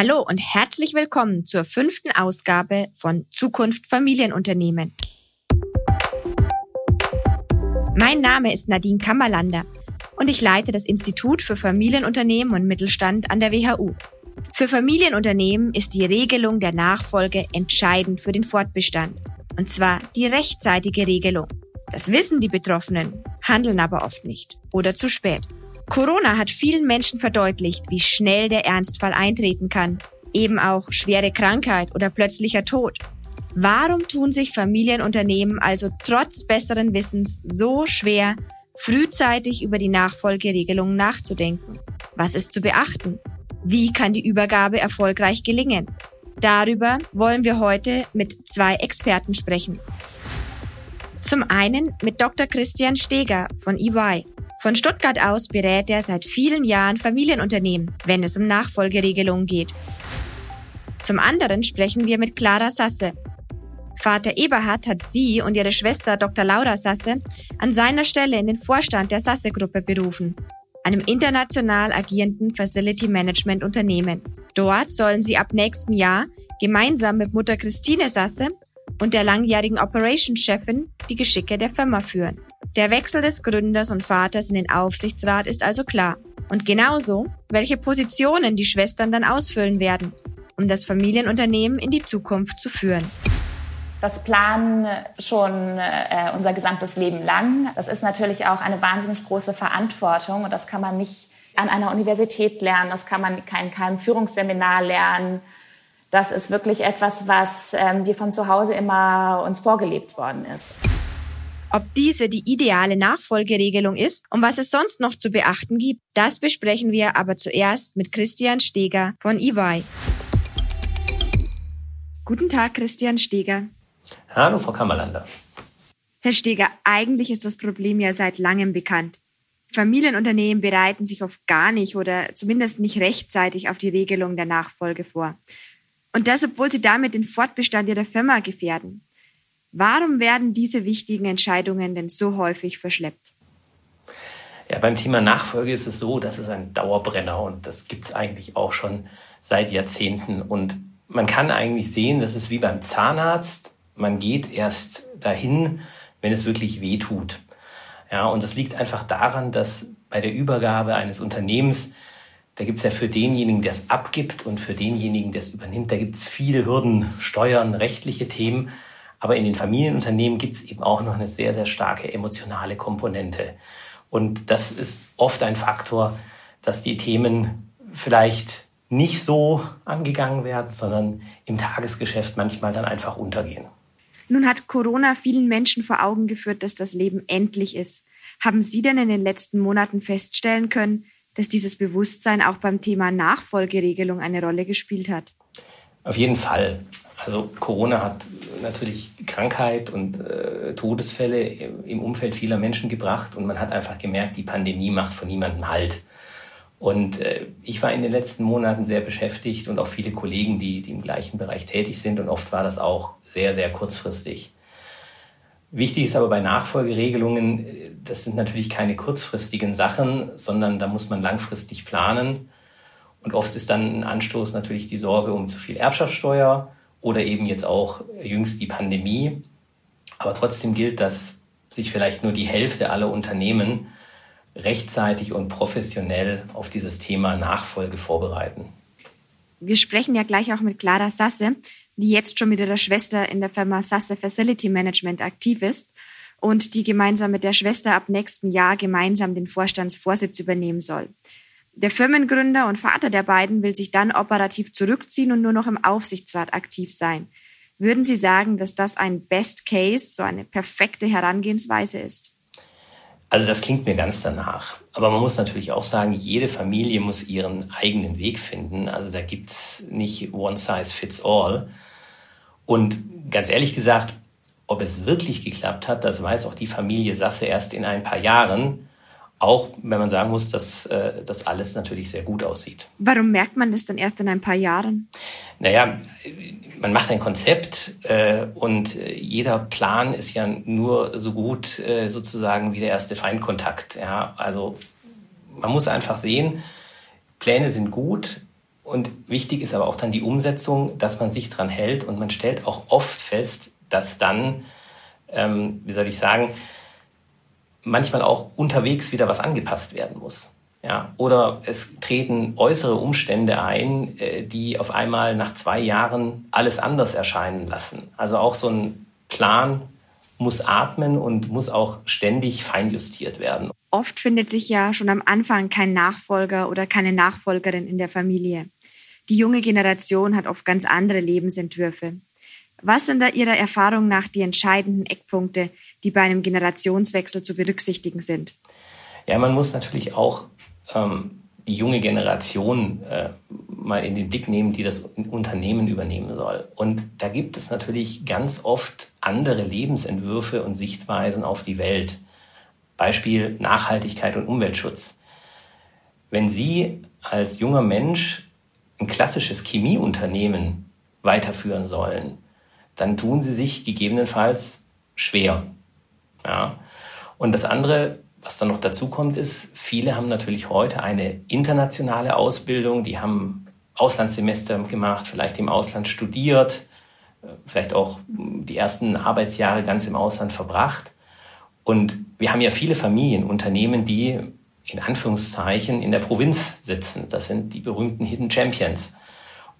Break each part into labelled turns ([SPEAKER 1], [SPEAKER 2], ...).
[SPEAKER 1] Hallo und herzlich willkommen zur fünften Ausgabe von Zukunft Familienunternehmen. Mein Name ist Nadine Kammerlander und ich leite das Institut für Familienunternehmen und Mittelstand an der WHU. Für Familienunternehmen ist die Regelung der Nachfolge entscheidend für den Fortbestand. Und zwar die rechtzeitige Regelung. Das wissen die Betroffenen, handeln aber oft nicht oder zu spät. Corona hat vielen Menschen verdeutlicht, wie schnell der Ernstfall eintreten kann. Eben auch schwere Krankheit oder plötzlicher Tod. Warum tun sich Familienunternehmen also trotz besseren Wissens so schwer, frühzeitig über die Nachfolgeregelungen nachzudenken? Was ist zu beachten? Wie kann die Übergabe erfolgreich gelingen? Darüber wollen wir heute mit zwei Experten sprechen. Zum einen mit Dr. Christian Steger von EY. Von Stuttgart aus berät er seit vielen Jahren Familienunternehmen, wenn es um Nachfolgeregelungen geht. Zum anderen sprechen wir mit Clara Sasse. Vater Eberhard hat sie und ihre Schwester Dr. Laura Sasse an seiner Stelle in den Vorstand der Sasse-Gruppe berufen, einem international agierenden Facility Management Unternehmen. Dort sollen sie ab nächstem Jahr gemeinsam mit Mutter Christine Sasse und der langjährigen Operationschefin die Geschicke der Firma führen. Der Wechsel des Gründers und Vaters in den Aufsichtsrat ist also klar. Und genauso, welche Positionen die Schwestern dann ausfüllen werden, um das Familienunternehmen in die Zukunft zu führen.
[SPEAKER 2] Das planen schon äh, unser gesamtes Leben lang. Das ist natürlich auch eine wahnsinnig große Verantwortung und das kann man nicht an einer Universität lernen, das kann man in keinem, Führungsseminar lernen. Das ist wirklich etwas, was ähm, wir von zu Hause immer uns vorgelebt worden ist.
[SPEAKER 1] Ob diese die ideale Nachfolgeregelung ist und was es sonst noch zu beachten gibt, das besprechen wir aber zuerst mit Christian Steger von EY. Guten Tag, Christian Steger.
[SPEAKER 3] Hallo, Frau Kammerlander.
[SPEAKER 1] Herr Steger, eigentlich ist das Problem ja seit langem bekannt. Familienunternehmen bereiten sich oft gar nicht oder zumindest nicht rechtzeitig auf die Regelung der Nachfolge vor. Und das, obwohl sie damit den Fortbestand ihrer Firma gefährden. Warum werden diese wichtigen Entscheidungen denn so häufig verschleppt?
[SPEAKER 3] Ja, beim Thema Nachfolge ist es so, dass es ein Dauerbrenner und das gibt es eigentlich auch schon seit Jahrzehnten. Und man kann eigentlich sehen, dass es wie beim Zahnarzt, man geht erst dahin, wenn es wirklich weh tut. Ja, und das liegt einfach daran, dass bei der Übergabe eines Unternehmens, da gibt es ja für denjenigen, der es abgibt und für denjenigen, der es übernimmt, da gibt es viele Hürden, Steuern, rechtliche Themen. Aber in den Familienunternehmen gibt es eben auch noch eine sehr, sehr starke emotionale Komponente. Und das ist oft ein Faktor, dass die Themen vielleicht nicht so angegangen werden, sondern im Tagesgeschäft manchmal dann einfach untergehen.
[SPEAKER 1] Nun hat Corona vielen Menschen vor Augen geführt, dass das Leben endlich ist. Haben Sie denn in den letzten Monaten feststellen können, dass dieses Bewusstsein auch beim Thema Nachfolgeregelung eine Rolle gespielt hat?
[SPEAKER 3] Auf jeden Fall. Also Corona hat natürlich Krankheit und äh, Todesfälle im Umfeld vieler Menschen gebracht und man hat einfach gemerkt, die Pandemie macht von niemandem Halt. Und äh, ich war in den letzten Monaten sehr beschäftigt und auch viele Kollegen, die, die im gleichen Bereich tätig sind und oft war das auch sehr, sehr kurzfristig. Wichtig ist aber bei Nachfolgeregelungen, äh, das sind natürlich keine kurzfristigen Sachen, sondern da muss man langfristig planen. Und oft ist dann ein Anstoß natürlich die Sorge um zu viel Erbschaftssteuer oder eben jetzt auch jüngst die Pandemie. Aber trotzdem gilt, dass sich vielleicht nur die Hälfte aller Unternehmen rechtzeitig und professionell auf dieses Thema Nachfolge vorbereiten.
[SPEAKER 1] Wir sprechen ja gleich auch mit Clara Sasse, die jetzt schon mit ihrer Schwester in der Firma Sasse Facility Management aktiv ist und die gemeinsam mit der Schwester ab nächstem Jahr gemeinsam den Vorstandsvorsitz übernehmen soll. Der Firmengründer und Vater der beiden will sich dann operativ zurückziehen und nur noch im Aufsichtsrat aktiv sein. Würden Sie sagen, dass das ein Best Case, so eine perfekte Herangehensweise ist?
[SPEAKER 3] Also das klingt mir ganz danach. Aber man muss natürlich auch sagen, jede Familie muss ihren eigenen Weg finden. Also da gibt es nicht One Size Fits All. Und ganz ehrlich gesagt, ob es wirklich geklappt hat, das weiß auch die Familie Sasse erst in ein paar Jahren. Auch wenn man sagen muss, dass äh, das alles natürlich sehr gut aussieht.
[SPEAKER 1] Warum merkt man das dann erst in ein paar Jahren?
[SPEAKER 3] Naja, man macht ein Konzept äh, und jeder Plan ist ja nur so gut äh, sozusagen wie der erste Feindkontakt. Ja? Also man muss einfach sehen, Pläne sind gut Und wichtig ist aber auch dann die Umsetzung, dass man sich dran hält und man stellt auch oft fest, dass dann, ähm, wie soll ich sagen, manchmal auch unterwegs wieder was angepasst werden muss. Ja, oder es treten äußere Umstände ein, äh, die auf einmal nach zwei Jahren alles anders erscheinen lassen. Also auch so ein Plan muss atmen und muss auch ständig feinjustiert werden.
[SPEAKER 1] Oft findet sich ja schon am Anfang kein Nachfolger oder keine Nachfolgerin in der Familie. Die junge Generation hat oft ganz andere Lebensentwürfe. Was sind da Ihrer Erfahrung nach die entscheidenden Eckpunkte, die bei einem Generationswechsel zu berücksichtigen sind?
[SPEAKER 3] Ja, man muss natürlich auch ähm, die junge Generation äh, mal in den Blick nehmen, die das Unternehmen übernehmen soll. Und da gibt es natürlich ganz oft andere Lebensentwürfe und Sichtweisen auf die Welt. Beispiel Nachhaltigkeit und Umweltschutz. Wenn Sie als junger Mensch ein klassisches Chemieunternehmen weiterführen sollen, dann tun Sie sich gegebenenfalls schwer. Ja. Und das andere, was dann noch dazu kommt, ist, viele haben natürlich heute eine internationale Ausbildung, die haben Auslandssemester gemacht, vielleicht im Ausland studiert, vielleicht auch die ersten Arbeitsjahre ganz im Ausland verbracht. Und wir haben ja viele Familienunternehmen, die in Anführungszeichen in der Provinz sitzen. Das sind die berühmten Hidden Champions.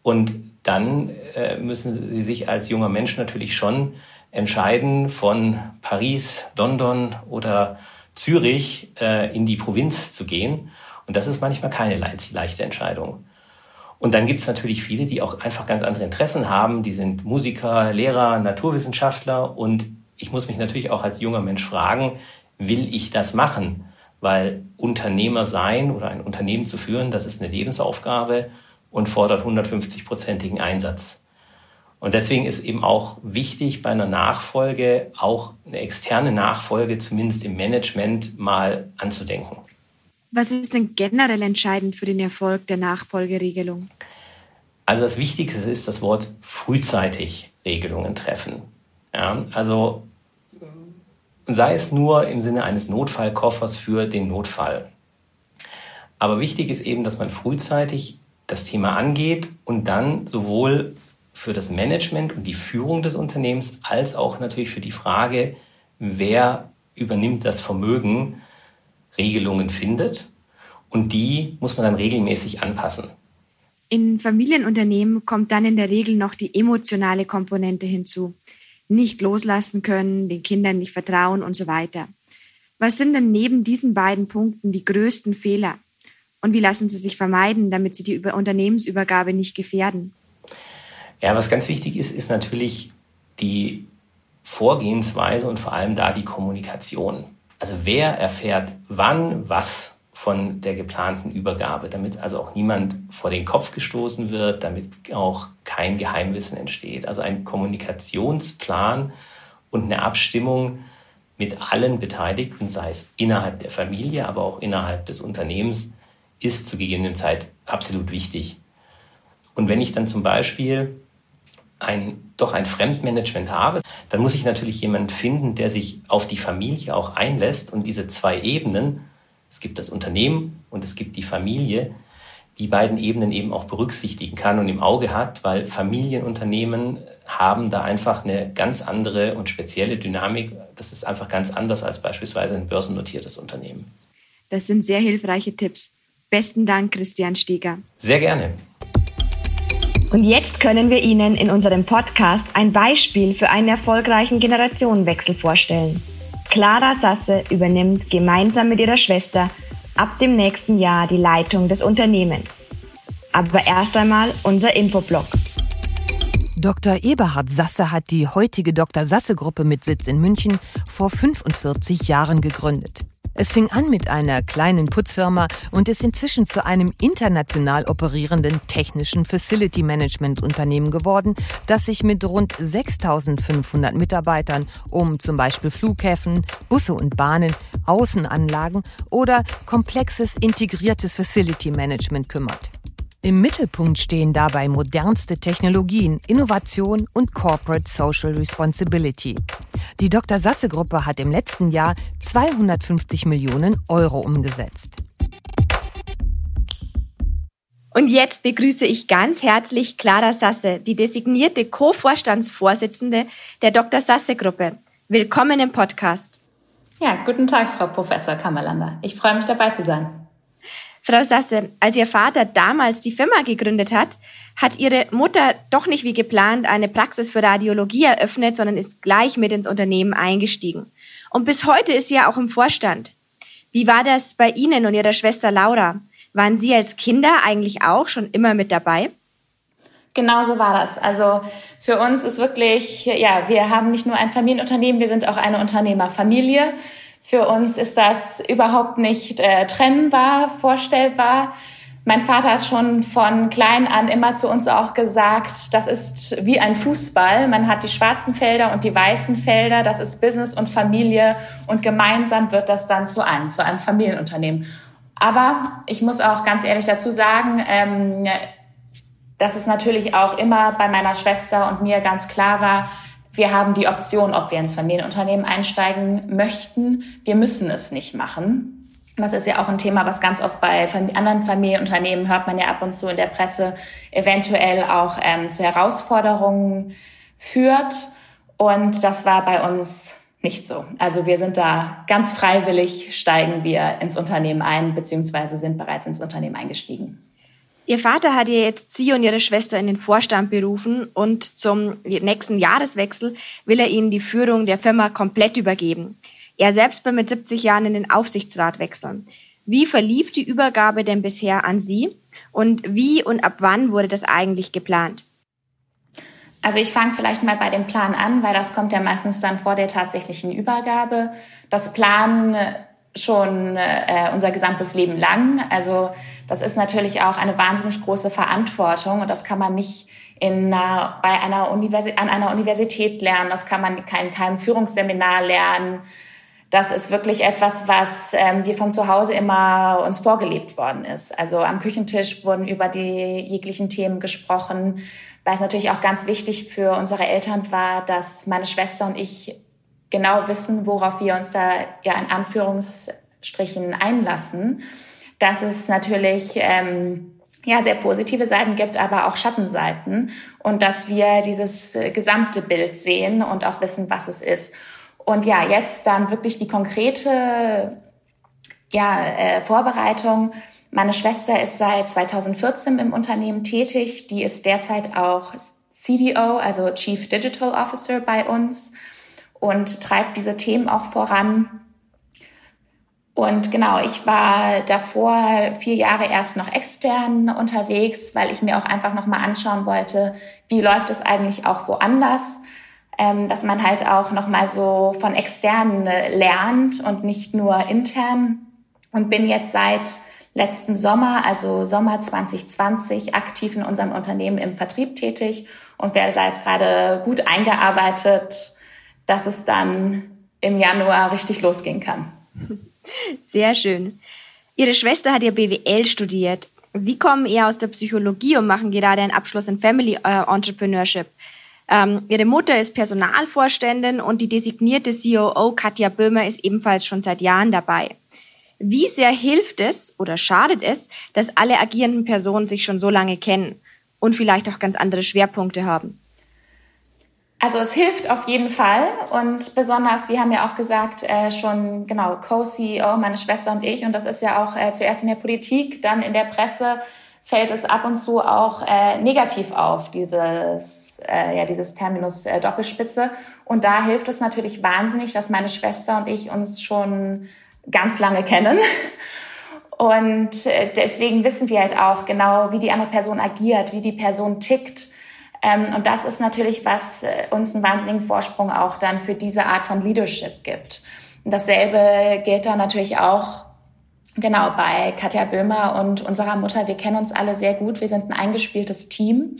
[SPEAKER 3] Und dann äh, müssen sie sich als junger Mensch natürlich schon entscheiden, von Paris, London oder Zürich äh, in die Provinz zu gehen. Und das ist manchmal keine leichte Entscheidung. Und dann gibt es natürlich viele, die auch einfach ganz andere Interessen haben. Die sind Musiker, Lehrer, Naturwissenschaftler. Und ich muss mich natürlich auch als junger Mensch fragen, will ich das machen? Weil Unternehmer sein oder ein Unternehmen zu führen, das ist eine Lebensaufgabe und fordert 150-prozentigen Einsatz. Und deswegen ist eben auch wichtig bei einer Nachfolge auch eine externe Nachfolge zumindest im Management mal anzudenken.
[SPEAKER 1] Was ist denn generell entscheidend für den Erfolg der Nachfolgeregelung?
[SPEAKER 3] Also das Wichtigste ist das Wort frühzeitig Regelungen treffen. Ja, also sei es nur im Sinne eines Notfallkoffers für den Notfall. Aber wichtig ist eben, dass man frühzeitig das Thema angeht und dann sowohl für das Management und die Führung des Unternehmens als auch natürlich für die Frage, wer übernimmt das Vermögen, Regelungen findet. Und die muss man dann regelmäßig anpassen.
[SPEAKER 1] In Familienunternehmen kommt dann in der Regel noch die emotionale Komponente hinzu. Nicht loslassen können, den Kindern nicht vertrauen und so weiter. Was sind denn neben diesen beiden Punkten die größten Fehler? Und wie lassen sie sich vermeiden, damit sie die Unternehmensübergabe nicht gefährden?
[SPEAKER 3] Ja, was ganz wichtig ist, ist natürlich die Vorgehensweise und vor allem da die Kommunikation. Also wer erfährt wann was von der geplanten Übergabe, damit also auch niemand vor den Kopf gestoßen wird, damit auch kein Geheimwissen entsteht. Also ein Kommunikationsplan und eine Abstimmung mit allen Beteiligten, sei es innerhalb der Familie, aber auch innerhalb des Unternehmens, ist zu gegebenen Zeit absolut wichtig. Und wenn ich dann zum Beispiel ein, doch ein Fremdmanagement habe, dann muss ich natürlich jemanden finden, der sich auf die Familie auch einlässt und diese zwei Ebenen, es gibt das Unternehmen und es gibt die Familie, die beiden Ebenen eben auch berücksichtigen kann und im Auge hat, weil Familienunternehmen haben da einfach eine ganz andere und spezielle Dynamik. Das ist einfach ganz anders als beispielsweise ein börsennotiertes Unternehmen.
[SPEAKER 1] Das sind sehr hilfreiche Tipps. Besten Dank, Christian Stieger.
[SPEAKER 3] Sehr gerne.
[SPEAKER 1] Und jetzt können wir Ihnen in unserem Podcast ein Beispiel für einen erfolgreichen Generationenwechsel vorstellen. Clara Sasse übernimmt gemeinsam mit ihrer Schwester ab dem nächsten Jahr die Leitung des Unternehmens. Aber erst einmal unser Infoblock.
[SPEAKER 4] Dr. Eberhard Sasse hat die heutige Dr. Sasse Gruppe mit Sitz in München vor 45 Jahren gegründet. Es fing an mit einer kleinen Putzfirma und ist inzwischen zu einem international operierenden technischen Facility Management Unternehmen geworden, das sich mit rund 6500 Mitarbeitern um zum Beispiel Flughäfen, Busse und Bahnen, Außenanlagen oder komplexes integriertes Facility Management kümmert. Im Mittelpunkt stehen dabei modernste Technologien, Innovation und Corporate Social Responsibility. Die Dr. Sasse Gruppe hat im letzten Jahr 250 Millionen Euro umgesetzt.
[SPEAKER 1] Und jetzt begrüße ich ganz herzlich Clara Sasse, die designierte Co-Vorstandsvorsitzende der Dr. Sasse Gruppe. Willkommen im Podcast.
[SPEAKER 2] Ja, guten Tag, Frau Professor Kammerlander. Ich freue mich dabei zu sein.
[SPEAKER 1] Frau Sasse, als Ihr Vater damals die Firma gegründet hat, hat Ihre Mutter doch nicht wie geplant eine Praxis für Radiologie eröffnet, sondern ist gleich mit ins Unternehmen eingestiegen. Und bis heute ist sie ja auch im Vorstand. Wie war das bei Ihnen und Ihrer Schwester Laura? Waren Sie als Kinder eigentlich auch schon immer mit dabei?
[SPEAKER 2] Genau so war das. Also für uns ist wirklich, ja, wir haben nicht nur ein Familienunternehmen, wir sind auch eine Unternehmerfamilie. Für uns ist das überhaupt nicht äh, trennbar, vorstellbar. Mein Vater hat schon von klein an immer zu uns auch gesagt, das ist wie ein Fußball. Man hat die schwarzen Felder und die weißen Felder. Das ist Business und Familie. Und gemeinsam wird das dann zu einem, zu einem Familienunternehmen. Aber ich muss auch ganz ehrlich dazu sagen, ähm, dass es natürlich auch immer bei meiner Schwester und mir ganz klar war, wir haben die Option, ob wir ins Familienunternehmen einsteigen möchten. Wir müssen es nicht machen. Das ist ja auch ein Thema, was ganz oft bei anderen Familienunternehmen hört man ja ab und zu in der Presse eventuell auch ähm, zu Herausforderungen führt. Und das war bei uns nicht so. Also wir sind da ganz freiwillig, steigen wir ins Unternehmen ein, beziehungsweise sind bereits ins Unternehmen eingestiegen.
[SPEAKER 1] Ihr Vater hat ihr jetzt Sie und Ihre Schwester in den Vorstand berufen und zum nächsten Jahreswechsel will er Ihnen die Führung der Firma komplett übergeben. Er selbst will mit 70 Jahren in den Aufsichtsrat wechseln. Wie verlief die Übergabe denn bisher an Sie und wie und ab wann wurde das eigentlich geplant?
[SPEAKER 2] Also ich fange vielleicht mal bei dem Plan an, weil das kommt ja meistens dann vor der tatsächlichen Übergabe. Das Planen schon äh, unser gesamtes Leben lang. Also das ist natürlich auch eine wahnsinnig große Verantwortung und das kann man nicht in einer, bei einer Universi an einer Universität lernen, das kann man in kein, keinem Führungsseminar lernen. Das ist wirklich etwas, was ähm, wir von zu Hause immer uns vorgelebt worden ist. Also am Küchentisch wurden über die jeglichen Themen gesprochen, weil es natürlich auch ganz wichtig für unsere Eltern war, dass meine Schwester und ich genau wissen, worauf wir uns da ja in Anführungsstrichen einlassen. Dass es natürlich ähm, ja sehr positive Seiten gibt, aber auch Schattenseiten und dass wir dieses gesamte Bild sehen und auch wissen, was es ist. Und ja, jetzt dann wirklich die konkrete ja, äh, Vorbereitung. Meine Schwester ist seit 2014 im Unternehmen tätig. Die ist derzeit auch CDO, also Chief Digital Officer bei uns und treibt diese Themen auch voran. Und genau, ich war davor vier Jahre erst noch extern unterwegs, weil ich mir auch einfach nochmal anschauen wollte, wie läuft es eigentlich auch woanders ähm, dass man halt auch nochmal so von externen äh, lernt und nicht nur intern. Und bin jetzt seit letzten Sommer, also Sommer 2020, aktiv in unserem Unternehmen im Vertrieb tätig und werde da jetzt gerade gut eingearbeitet, dass es dann im Januar richtig losgehen kann.
[SPEAKER 1] Sehr schön. Ihre Schwester hat ja BWL studiert. Sie kommen eher aus der Psychologie und machen gerade einen Abschluss in Family äh, Entrepreneurship. Ähm, ihre Mutter ist Personalvorständin und die designierte COO Katja Böhmer ist ebenfalls schon seit Jahren dabei. Wie sehr hilft es oder schadet es, dass alle agierenden Personen sich schon so lange kennen und vielleicht auch ganz andere Schwerpunkte haben?
[SPEAKER 2] Also es hilft auf jeden Fall und besonders, Sie haben ja auch gesagt, äh, schon genau Co-CEO, meine Schwester und ich und das ist ja auch äh, zuerst in der Politik, dann in der Presse fällt es ab und zu auch äh, negativ auf, dieses, äh, ja, dieses Terminus äh, Doppelspitze. Und da hilft es natürlich wahnsinnig, dass meine Schwester und ich uns schon ganz lange kennen. Und äh, deswegen wissen wir halt auch genau, wie die andere Person agiert, wie die Person tickt. Ähm, und das ist natürlich, was äh, uns einen wahnsinnigen Vorsprung auch dann für diese Art von Leadership gibt. Und dasselbe gilt dann natürlich auch Genau, bei Katja Böhmer und unserer Mutter, wir kennen uns alle sehr gut. Wir sind ein eingespieltes Team.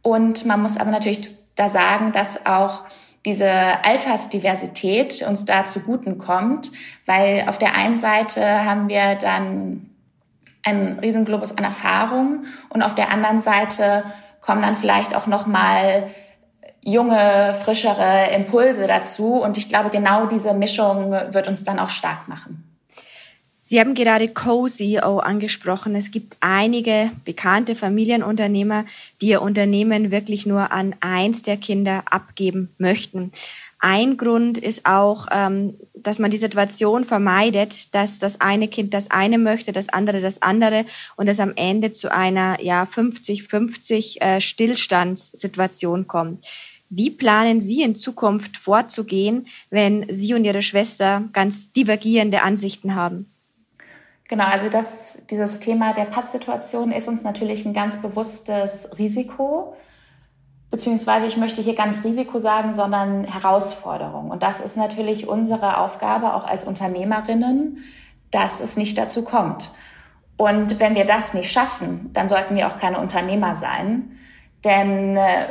[SPEAKER 2] Und man muss aber natürlich da sagen, dass auch diese Altersdiversität uns da zuguten kommt, weil auf der einen Seite haben wir dann einen Riesenglobus an Erfahrung und auf der anderen Seite kommen dann vielleicht auch noch mal junge, frischere Impulse dazu und ich glaube, genau diese Mischung wird uns dann auch stark machen.
[SPEAKER 1] Sie haben gerade Co-CEO angesprochen. Es gibt einige bekannte Familienunternehmer, die ihr Unternehmen wirklich nur an eins der Kinder abgeben möchten. Ein Grund ist auch, ähm, dass man die Situation vermeidet, dass das eine Kind das eine möchte, das andere das andere und es am Ende zu einer ja 50-50 äh, Stillstandssituation kommt. Wie planen Sie in Zukunft vorzugehen, wenn Sie und Ihre Schwester ganz divergierende Ansichten haben?
[SPEAKER 2] Genau, also das, dieses Thema der Pattsituation ist uns natürlich ein ganz bewusstes Risiko. Beziehungsweise ich möchte hier gar nicht Risiko sagen, sondern Herausforderung. Und das ist natürlich unsere Aufgabe auch als Unternehmerinnen, dass es nicht dazu kommt. Und wenn wir das nicht schaffen, dann sollten wir auch keine Unternehmer sein. Denn äh,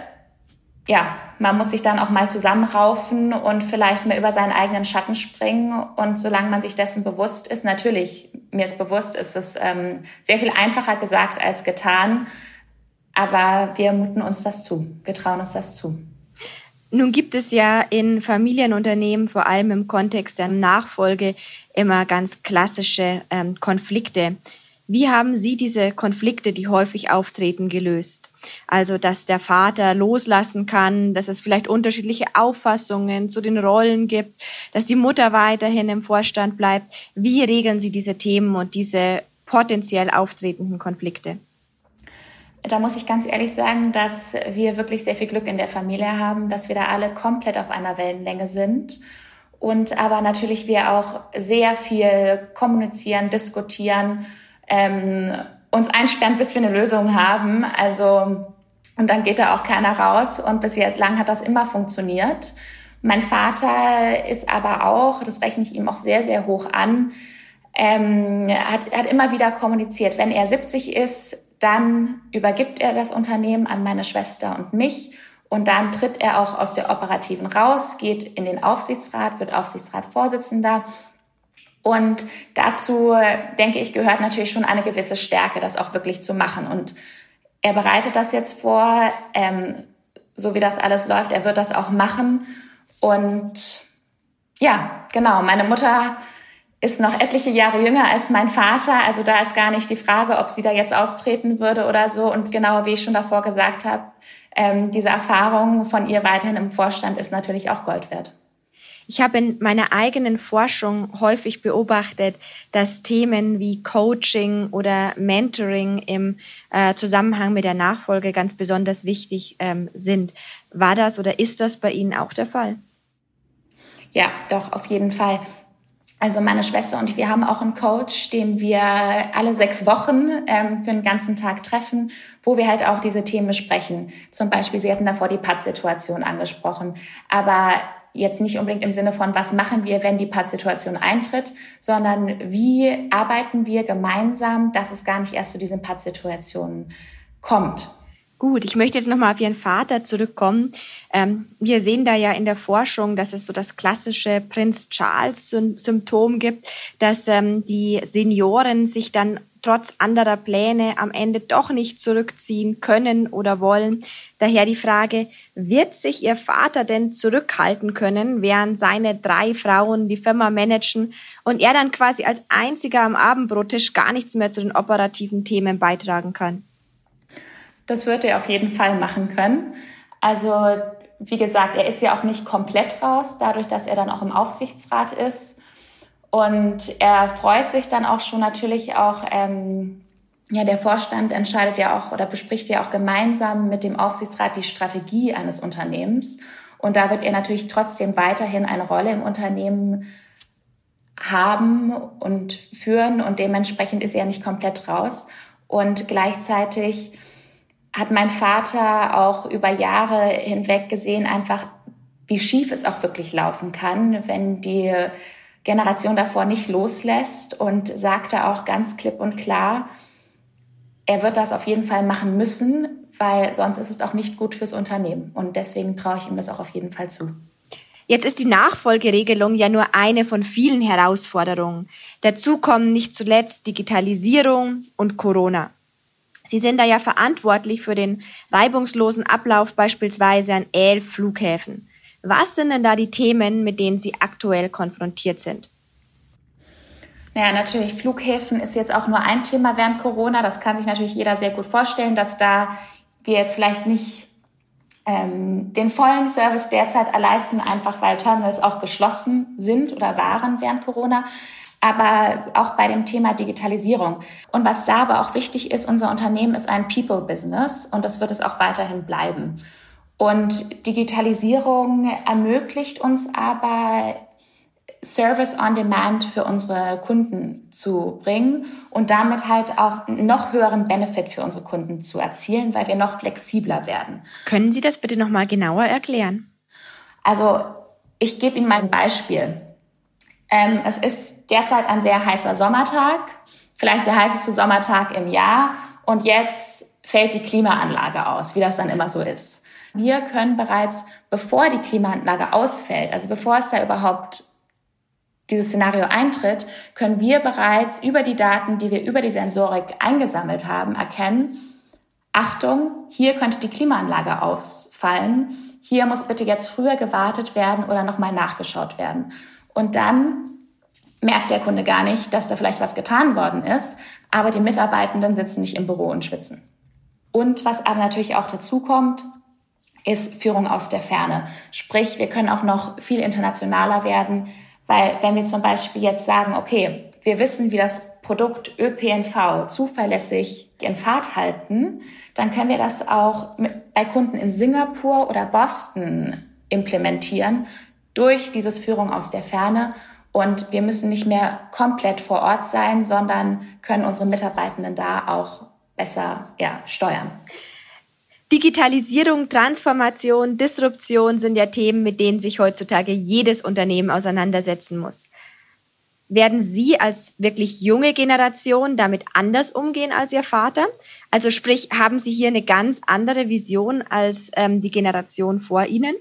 [SPEAKER 2] ja, man muss sich dann auch mal zusammenraufen und vielleicht mal über seinen eigenen Schatten springen. Und solange man sich dessen bewusst ist, natürlich, mir ist bewusst, ist es ähm, sehr viel einfacher gesagt als getan. Aber wir muten uns das zu. Wir trauen uns das zu.
[SPEAKER 1] Nun gibt es ja in Familienunternehmen, vor allem im Kontext der Nachfolge, immer ganz klassische ähm, Konflikte. Wie haben Sie diese Konflikte, die häufig auftreten, gelöst? Also, dass der Vater loslassen kann, dass es vielleicht unterschiedliche Auffassungen zu den Rollen gibt, dass die Mutter weiterhin im Vorstand bleibt. Wie regeln Sie diese Themen und diese potenziell auftretenden Konflikte?
[SPEAKER 2] Da muss ich ganz ehrlich sagen, dass wir wirklich sehr viel Glück in der Familie haben, dass wir da alle komplett auf einer Wellenlänge sind und aber natürlich wir auch sehr viel kommunizieren, diskutieren ähm, uns einsperren, bis wir eine Lösung haben. Also, und dann geht da auch keiner raus. Und bis jetzt lang hat das immer funktioniert. Mein Vater ist aber auch, das rechne ich ihm auch sehr, sehr hoch an, ähm, hat, hat immer wieder kommuniziert, wenn er 70 ist, dann übergibt er das Unternehmen an meine Schwester und mich. Und dann tritt er auch aus der Operativen raus, geht in den Aufsichtsrat, wird Aufsichtsratsvorsitzender und dazu, denke ich, gehört natürlich schon eine gewisse Stärke, das auch wirklich zu machen. Und er bereitet das jetzt vor, ähm, so wie das alles läuft. Er wird das auch machen. Und ja, genau, meine Mutter ist noch etliche Jahre jünger als mein Vater. Also da ist gar nicht die Frage, ob sie da jetzt austreten würde oder so. Und genau wie ich schon davor gesagt habe, ähm, diese Erfahrung von ihr weiterhin im Vorstand ist natürlich auch Gold wert.
[SPEAKER 1] Ich habe in meiner eigenen Forschung häufig beobachtet, dass Themen wie Coaching oder Mentoring im äh, Zusammenhang mit der Nachfolge ganz besonders wichtig ähm, sind. War das oder ist das bei Ihnen auch der Fall?
[SPEAKER 2] Ja, doch, auf jeden Fall. Also meine Schwester und ich, wir haben auch einen Coach, den wir alle sechs Wochen ähm, für einen ganzen Tag treffen, wo wir halt auch diese Themen besprechen. Zum Beispiel, Sie hatten davor die Pattsituation angesprochen. Aber jetzt nicht unbedingt im Sinne von, was machen wir, wenn die Pattsituation eintritt, sondern wie arbeiten wir gemeinsam, dass es gar nicht erst zu diesen Pattsituationen kommt.
[SPEAKER 1] Gut, ich möchte jetzt nochmal auf Ihren Vater zurückkommen. Ähm, wir sehen da ja in der Forschung, dass es so das klassische Prinz Charles-Symptom gibt, dass ähm, die Senioren sich dann trotz anderer Pläne am Ende doch nicht zurückziehen können oder wollen. Daher die Frage, wird sich Ihr Vater denn zurückhalten können, während seine drei Frauen die Firma managen und er dann quasi als einziger am Abendbrottisch gar nichts mehr zu den operativen Themen beitragen kann?
[SPEAKER 2] Das wird er auf jeden Fall machen können. Also wie gesagt, er ist ja auch nicht komplett raus, dadurch, dass er dann auch im Aufsichtsrat ist. Und er freut sich dann auch schon natürlich auch, ähm, ja, der Vorstand entscheidet ja auch oder bespricht ja auch gemeinsam mit dem Aufsichtsrat die Strategie eines Unternehmens. Und da wird er natürlich trotzdem weiterhin eine Rolle im Unternehmen haben und führen und dementsprechend ist er nicht komplett raus. Und gleichzeitig hat mein Vater auch über Jahre hinweg gesehen, einfach wie schief es auch wirklich laufen kann, wenn die Generation davor nicht loslässt und sagte auch ganz klipp und klar, er wird das auf jeden Fall machen müssen, weil sonst ist es auch nicht gut fürs Unternehmen. Und deswegen traue ich ihm das auch auf jeden Fall zu.
[SPEAKER 1] Jetzt ist die Nachfolgeregelung ja nur eine von vielen Herausforderungen. Dazu kommen nicht zuletzt Digitalisierung und Corona. Sie sind da ja verantwortlich für den reibungslosen Ablauf beispielsweise an elf Flughäfen. Was sind denn da die Themen, mit denen Sie aktuell konfrontiert sind?
[SPEAKER 2] Naja, natürlich, Flughäfen ist jetzt auch nur ein Thema während Corona. Das kann sich natürlich jeder sehr gut vorstellen, dass da wir jetzt vielleicht nicht ähm, den vollen Service derzeit erleisten, einfach weil Terminals auch geschlossen sind oder waren während Corona. Aber auch bei dem Thema Digitalisierung. Und was da aber auch wichtig ist, unser Unternehmen ist ein People-Business und das wird es auch weiterhin bleiben. Und Digitalisierung ermöglicht uns aber Service on Demand für unsere Kunden zu bringen und damit halt auch noch höheren Benefit für unsere Kunden zu erzielen, weil wir noch flexibler werden.
[SPEAKER 1] Können Sie das bitte noch mal genauer erklären?
[SPEAKER 2] Also ich gebe Ihnen mal ein Beispiel. Ähm, es ist derzeit ein sehr heißer Sommertag, vielleicht der heißeste Sommertag im Jahr und jetzt fällt die Klimaanlage aus, wie das dann immer so ist. Wir können bereits, bevor die Klimaanlage ausfällt, also bevor es da überhaupt dieses Szenario eintritt, können wir bereits über die Daten, die wir über die Sensorik eingesammelt haben, erkennen, Achtung, hier könnte die Klimaanlage ausfallen, hier muss bitte jetzt früher gewartet werden oder nochmal nachgeschaut werden. Und dann merkt der Kunde gar nicht, dass da vielleicht was getan worden ist, aber die Mitarbeitenden sitzen nicht im Büro und schwitzen. Und was aber natürlich auch dazu kommt, ist Führung aus der Ferne. Sprich, wir können auch noch viel internationaler werden. Weil wenn wir zum Beispiel jetzt sagen, okay, wir wissen, wie das Produkt ÖPNV zuverlässig in Fahrt halten, dann können wir das auch mit, bei Kunden in Singapur oder Boston implementieren durch dieses Führung aus der Ferne. Und wir müssen nicht mehr komplett vor Ort sein, sondern können unsere Mitarbeitenden da auch besser ja, steuern.
[SPEAKER 1] Digitalisierung, Transformation, Disruption sind ja Themen, mit denen sich heutzutage jedes Unternehmen auseinandersetzen muss. Werden Sie als wirklich junge Generation damit anders umgehen als Ihr Vater? Also sprich, haben Sie hier eine ganz andere Vision als ähm, die Generation vor Ihnen?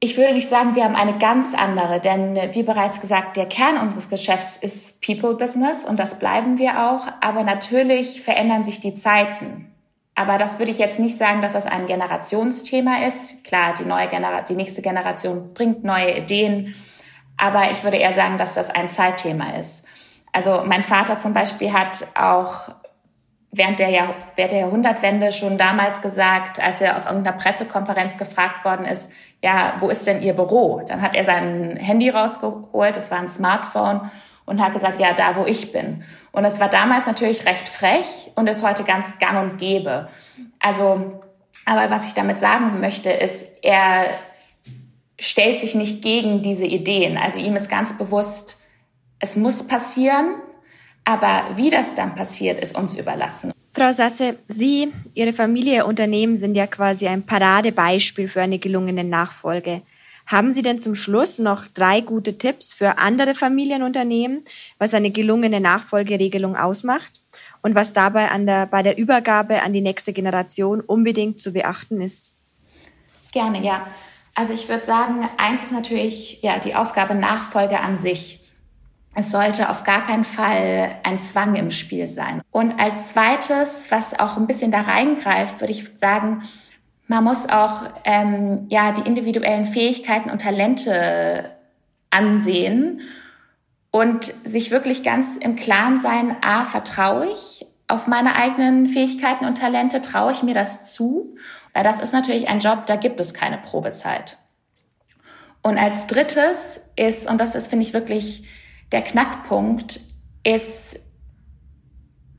[SPEAKER 2] Ich würde nicht sagen, wir haben eine ganz andere, denn wie bereits gesagt, der Kern unseres Geschäfts ist People Business und das bleiben wir auch. Aber natürlich verändern sich die Zeiten. Aber das würde ich jetzt nicht sagen, dass das ein Generationsthema ist. Klar, die neue Genera die nächste Generation bringt neue Ideen. Aber ich würde eher sagen, dass das ein Zeitthema ist. Also mein Vater zum Beispiel hat auch während der, Jahr, während der Jahrhundertwende schon damals gesagt, als er auf irgendeiner Pressekonferenz gefragt worden ist, ja, wo ist denn Ihr Büro? Dann hat er sein Handy rausgeholt, das war ein Smartphone und hat gesagt, ja, da, wo ich bin. Und es war damals natürlich recht frech und ist heute ganz gang und gäbe. Also, aber was ich damit sagen möchte, ist, er stellt sich nicht gegen diese Ideen. Also ihm ist ganz bewusst, es muss passieren, aber wie das dann passiert, ist uns überlassen.
[SPEAKER 1] Frau Sasse, Sie, Ihre Familie, Unternehmen sind ja quasi ein Paradebeispiel für eine gelungene Nachfolge. Haben Sie denn zum Schluss noch drei gute Tipps für andere Familienunternehmen, was eine gelungene Nachfolgeregelung ausmacht und was dabei an der, bei der Übergabe an die nächste Generation unbedingt zu beachten ist?
[SPEAKER 2] Gerne, ja. Also ich würde sagen, eins ist natürlich ja die Aufgabe Nachfolge an sich. Es sollte auf gar keinen Fall ein Zwang im Spiel sein. Und als zweites, was auch ein bisschen da reingreift, würde ich sagen, man muss auch ähm, ja die individuellen Fähigkeiten und Talente ansehen und sich wirklich ganz im Klaren sein: A, vertraue ich auf meine eigenen Fähigkeiten und Talente, traue ich mir das zu? Weil das ist natürlich ein Job, da gibt es keine Probezeit. Und als drittes ist, und das ist, finde ich, wirklich der Knackpunkt ist,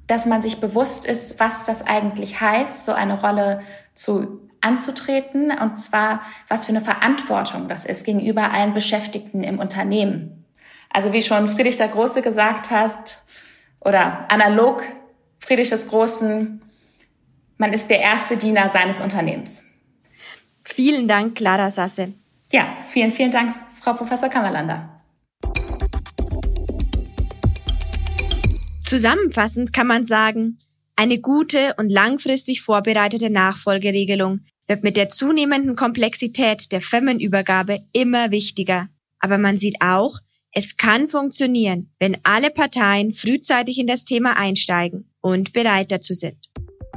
[SPEAKER 2] dass man sich bewusst ist, was das eigentlich heißt, so eine Rolle zu anzutreten und zwar, was für eine Verantwortung das ist gegenüber allen Beschäftigten im Unternehmen. Also wie schon Friedrich der Große gesagt hat oder analog Friedrich des Großen, man ist der erste Diener seines Unternehmens.
[SPEAKER 1] Vielen Dank, Clara Sasse.
[SPEAKER 2] Ja, vielen, vielen Dank, Frau Professor Kammerlander.
[SPEAKER 1] Zusammenfassend kann man sagen, eine gute und langfristig vorbereitete Nachfolgeregelung wird mit der zunehmenden Komplexität der Firmenübergabe immer wichtiger. Aber man sieht auch, es kann funktionieren, wenn alle Parteien frühzeitig in das Thema einsteigen und bereit dazu sind.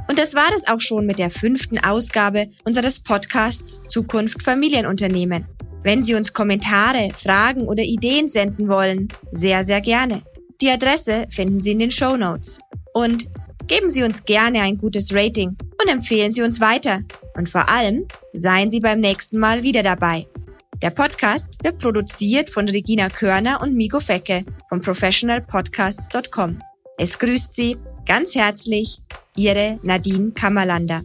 [SPEAKER 1] Und das war es auch schon mit der fünften Ausgabe unseres Podcasts Zukunft Familienunternehmen. Wenn Sie uns Kommentare, Fragen oder Ideen senden wollen, sehr, sehr gerne. Die Adresse finden Sie in den Show Notes. Und geben Sie uns gerne ein gutes Rating und empfehlen Sie uns weiter. Und vor allem seien Sie beim nächsten Mal wieder dabei. Der Podcast wird produziert von Regina Körner und Migo Fecke von professionalpodcasts.com. Es grüßt Sie ganz herzlich Ihre Nadine Kammerlander.